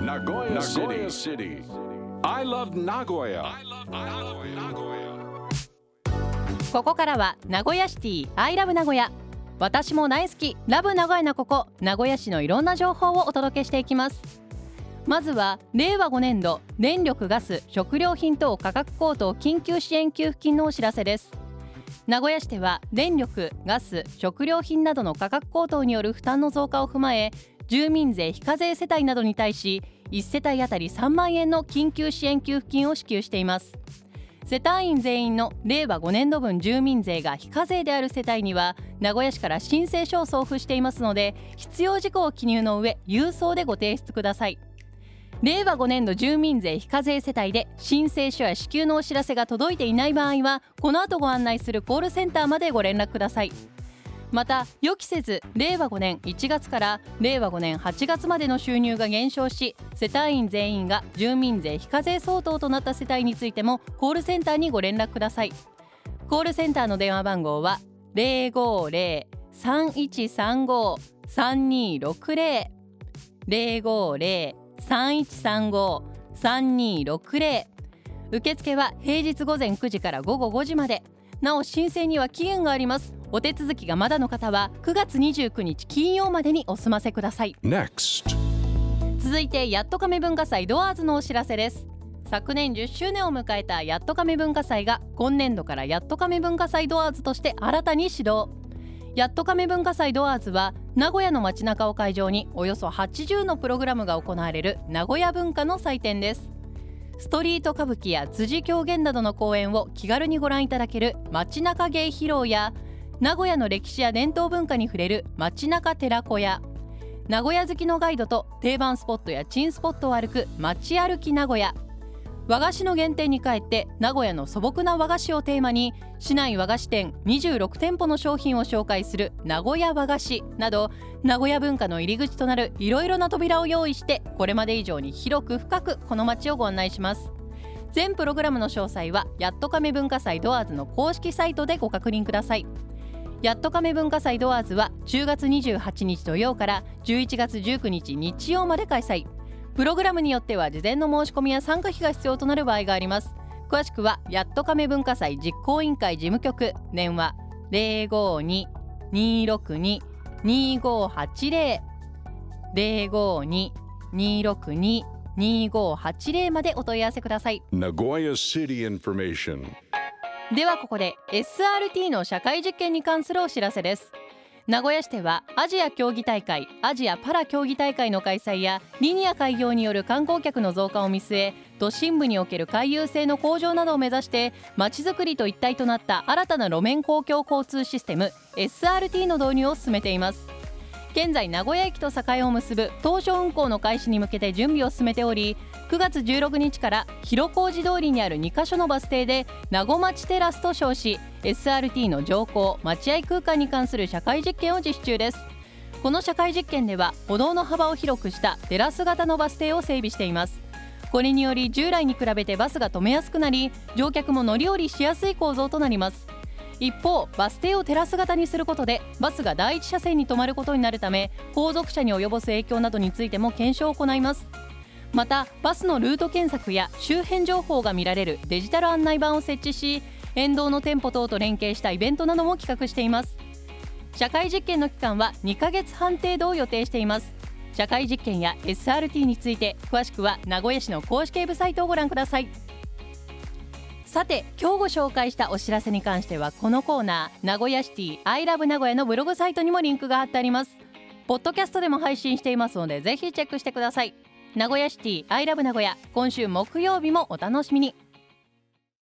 Nagoya City. I love Nagoya. ここからは名古屋シティアイラブ名古屋私も大好き。ラブ名古屋なここ名古屋市のいろんな情報をお届けしていきます。まずは令和5年度電力ガス食料品等価格高騰緊急支援給付金のお知らせです。名古屋市では電力ガス食料品などの価格高騰による負担の増加を踏まえ住民税非課税世帯などに対し1世帯当たり3万円の緊急支援給付金を支給しています。世帯員全員の令和5年度分住民税が非課税である世帯には名古屋市から申請書を送付していますので必要事項を記入の上郵送でご提出ください。令和5年度住民税非課税世帯で申請書や支給のお知らせが届いていない場合はこの後ご案内するコールセンターまでご連絡ください。また予期せず令和5年1月から令和5年8月までの収入が減少し世帯員全員が住民税非課税相当となった世帯についてもコールセンターにご連絡ください。コールセンターの電話番号は050-3135-3260 050-3135-3260受付は平日午前9時から午後5時まで。なお申請には期限があります。お手続きがまだの方は9月29日金曜までにお済ませください。Next. 続いてやっと亀文化祭ドアーズのお知らせです。昨年10周年を迎えたやっと亀文化祭が今年度からやっと亀文化祭ドアーズとして新たに始動。やっと亀文化祭ドアーズは名古屋の街中を会場におよそ80のプログラムが行われる名古屋文化の祭典ですストリート歌舞伎や辻狂言などの公演を気軽にご覧いただける街中芸披露や名古屋の歴史や伝統文化に触れる街中寺子屋。名古屋好きのガイドと定番スポットや珍スポットを歩く街歩き名古屋。和菓子の原点に帰って名古屋の素朴な和菓子をテーマに市内和菓子店26店舗の商品を紹介する名古屋和菓子など名古屋文化の入り口となるいろいろな扉を用意してこれまで以上に広く深くこの街をご案内します。全プログラムの詳細はやっと亀文化祭ドアーズの公式サイトでご確認ください。やっと亀文化祭ドアーズは10月28日土曜から11月19日日曜まで開催。プログラムによっては事前の申し込みや参加費が必要となる場合があります。詳しくはやっと亀文化祭実行委員会事務局。電話052-262-2580 052-262-2580までお問い合わせください。Nagoya City information. ではここで SRT の社会実験に関するお知らせです名古屋市ではアジア競技大会アジアパラ競技大会の開催やリニア開業による観光客の増加を見据え都心部における回遊性の向上などを目指してまちづくりと一体となった新たな路面公共交通システム SRT の導入を進めています。現在名古屋駅と栄を結ぶ当初運行の開始に向けて準備を進めており9月16日から広小路通りにある2カ所のバス停で名護町テラスと称し SRT の乗降待合空間に関する社会実験を実施中です。この社会実験では歩道の幅を広くしたテラス型のバス停を整備しています。これにより従来に比べてバスが止めやすくなり乗客も乗り降りしやすい構造となります。一方バス停をテラス型にすることでバスが第一車線に止まることになるため後続車に及ぼす影響などについても検証を行います。またバスのルート検索や周辺情報が見られるデジタル案内板を設置し沿道の店舗等と連携したイベントなども企画しています。社会実験の期間は2ヶ月半程度を予定しています。社会実験や SRT について詳しくは名古屋市の公式ウェブサイトをご覧ください。さて今日ご紹介したお知らせに関してはこのコーナー名古屋シティアイラブ名古屋のブログサイトにもリンクが貼ってあります。ポッドキャストでも配信していますのでぜひチェックしてください。名古屋シティアイラブ名古屋。今週木曜日もお楽しみに。